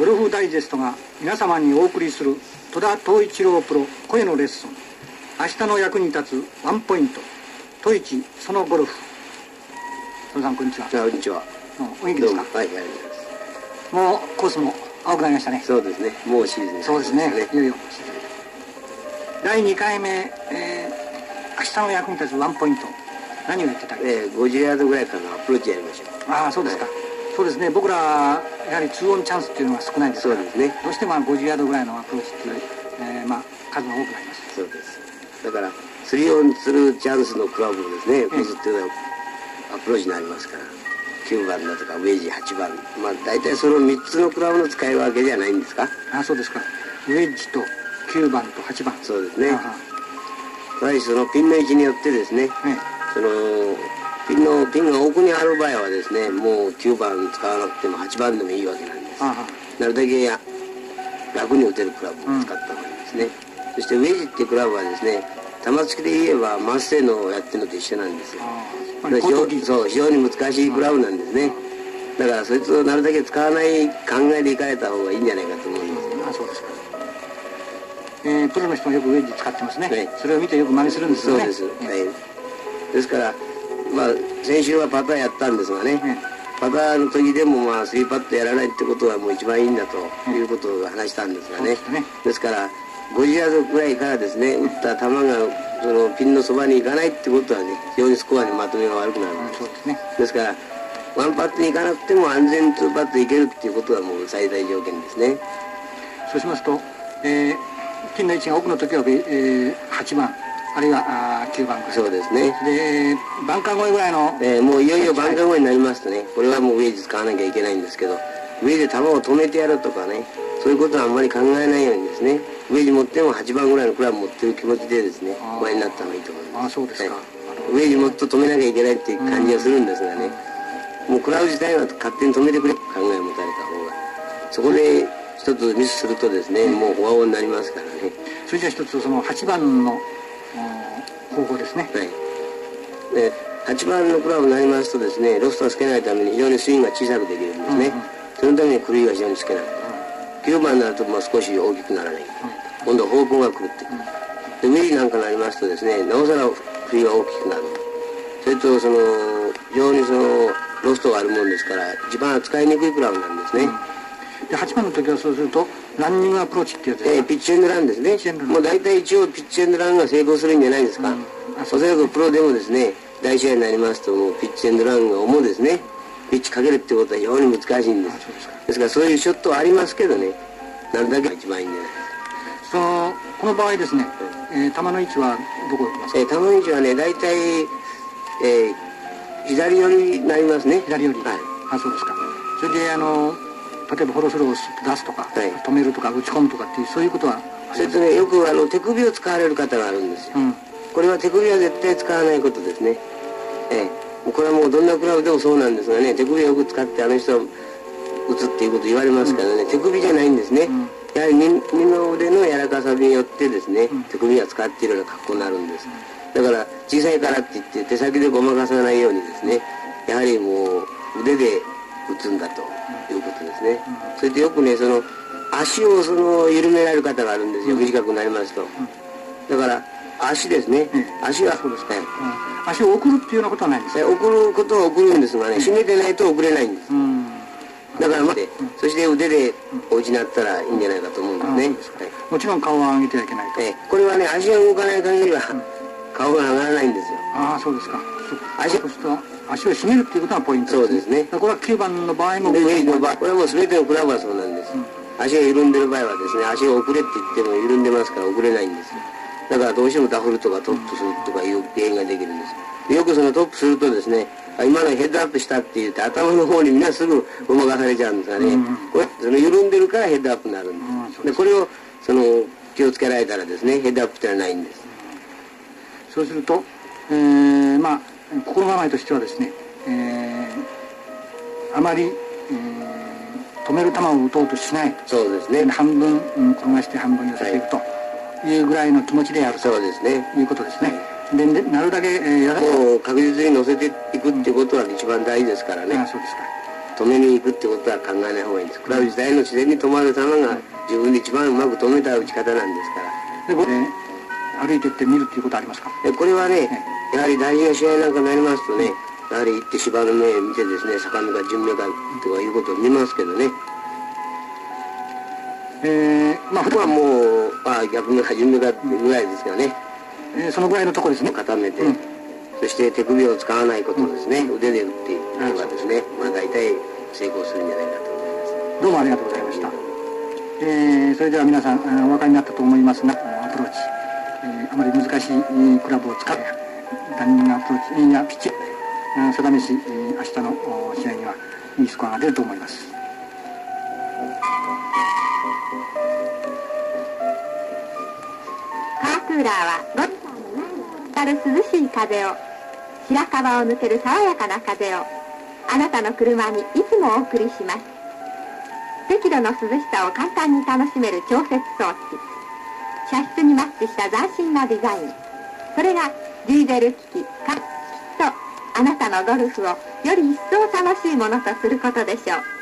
ゴルフダイジェストが皆様にお送りする戸田藤一郎プロ声のレッスン。明日の役に立つワンポイント。戸一そのゴルフ。戸田さんこんにちは。あこんにちは。お元気ですか？はいはいもうコースも青くなりましたね。そうですね。もうシーズンそうですね。いよいよ第2回目、えー、明日の役に立つワンポイント。何を言ってたっけ、えー、50ヤードぐらいからのアプローチやりましょう。ああそうですか、はい、そうですね。僕らやはり2オンチャンスっていうのが少ないです。からそうですね。どうしても50ヤードぐらいのアプローチっていう、えー、まあ数が多くなります。そうです。だから3オンするチャンスのクラブをですね打つっていうのはアプローチになりますから9番だとかウェージ8番。まあ大体その3つのクラブの使い分けじゃないんですか？ああそうですか。ウェッジと9番と8番。そうですね。やはりそのピンの位置によってですね、そのピンのピンが奥にある場合はですねもう9番使わなくても8番でもいいわけなんです。なるだけや楽に打てるクラブを使った方がいいですね、うん、そしてウェージっていうクラブはですね玉突きで言えばマッセのやってるのと一緒なんですよ。そう非常に難しいクラブなんですね、だからそいつをなるだけ使わない考えでいかれた方がいいんじゃないかと思います、あそうですか。えー、プロの人もよくウェッジ使ってますね、はい、それを見てよく真似するんですよね。そうです、はい、ですからまあ先週はパターやったんですがね、パターの時でもまあ3パットやらないってことはもう一番いいんだということを話したんですがね、ね、ですから50ヤードぐらいからですね打った球がそのピンのそばに行かないってことはね非常にスコアにまとめが悪くなるんです,、ですね、ですからワンパットに行かなくても安全ツーパットいけるっていうことはもう最大条件ですね。そうしますと、えー、ピンの位置が奥の時は、えー、8番あるいはあ9番そうですね。でバンカー越えぐらいの、えー、もういよいよバンカー越えになりますとね。これはもうウェイジ使わなきゃいけないんですけど上で球を止めてやるとかね。そういうことはあんまり考えないようにですね。上に持っても8番ぐらいのクラブ持ってる気持ちでですね前になった方がいいと思います。あそうですか、はい、上にもっと止めなきゃいけないっていう感じがするんですがね、もうクラブ自体は勝手に止めてくれ考えを持たれた方がそこで一つミスするとですね、もうフォアボールになりますからね。それじゃあ一つその8番の方法ですね。はい。で8番のクラブになりますとですねロストをつけないために非常にスイングが小さくできるんですね、うんうん、そのために狂いが非常につけない、うん、9番になるともう少し大きくならない、うん、今度は方向が狂ってく。る、でウェリーなんかになりますとですねなおさら振りが大きくなる。それとその非常にそのロストがあるもんですから一番扱いにくいクラブなんですね、で8番の時はそうするとランニングアプローチってやつですか、えー、ピッチエンドランですね。もう大体一応ピッチエンドランが成功するんじゃないですか、うん、おそらくプロでもですね大試合になりますともうピッチエンドランが重ですね。ピッチかけるってことは非常に難しいんです。ですか。らそういうショットはありますけどね。なるだけ一番いいんじゃないですか。そのこの場合ですね、えー、球の位置はどこ行きますか、えー、球の位置はね大体、えー、左寄りになりますね。左寄り。はい。あそうですか。それであの例えばフォロースローを出すとか、はい、止めるとか打ち込むとかっていうそういうことはそれとね。よくあの手首を使われる方があるんですよ、うん、これは手首は絶対使わないことですね。ええ。これはもうどんなクラブでもそうなんですがね手首をよく使ってあの人は打つっていうこと言われますからね、うん、手首じゃないんですね、うん、やはり二の腕の柔らかさによってですね、手首が使っているような格好になるんです。だから小さいからって言って手先でごまかさないようにですねやはりもう腕で打つんだとですね、それでよくねその足をその緩められる方があるんですよ、短くなりますと、だから足ですね、足がそうですか、足を送るっていうようなことはないんです。か送ることは送るんですがね締めてないと送れないんです、だから待って、そして腕でお打ちになったらいいんじゃないかと思うんですね、もちろん顔は上げてはいけないと、これはね足が動かない限りは、顔が上がらないんですよ。ああそうですか。足足を締めるっていうことがポイントそうですね。これは9番の場合もこれはもう全てのクラブはそうなんです、足が緩んでる場合はですね足が遅れって言っても緩んでますから遅れないんですよ。だからどうしてもダフルとかトップするとかいう原因ができるんです。よくそのトップするとですね今のヘッドアップしたって言って頭の方にみんなすぐごまかされちゃうんですがね、うん、これその緩んでるからヘッドアップになるんです、うん、でこれをその気をつけられたらですねヘッドアップってのはないんですそうすると、えー、まあ心構えとしてはですね、えー、あまり、えー、止める球を打とうとしないそうですね。半分、うん、転がして半分寄せていくとい。うぐらいの気持ちでやるそうですね。いうことですね、でなるだけ、えー、やらもう確実に乗せていくっていうことは一番大事ですからね、あそうですか。止めに行くってことは考えない方がいいんです。クラブ自体の自然に止まる球が自分で一番うまく止めた打ち方なんですから。でこれ歩いてって見るっていうことありますか？でこれはねやはり大事な試合なんかになりますとねやはり行って芝の目見てですね坂目か順目かとかいうことを見ますけどね。えー、まあ、ここはもう、まあ、逆目か順目かぐらいですよね、えー、そのぐらいのとこですね。固めて、うん、そして手首を使わないことですね、うん、腕で打っていくのがですね、まあ大体成功するんじゃないかと思います。どうもありがとうございました、えー、それでは皆さんお分かりになったと思いますがアプローチ、えー、あまり難しいクラブを使ってランニングアプローチやピッチ定めし、え、明日の試合にはいいスコアが出ると思います。クーラーはゴルファーの前にる涼しい風を白樺を抜ける爽やかな風をあなたの車にいつもお送りします。適度の涼しさを簡単に楽しめる調節装置。茶室にマッチした斬新なデザイン。それがディーゼル機器かきっとあなたのゴルフをより一層楽しいものとすることでしょう。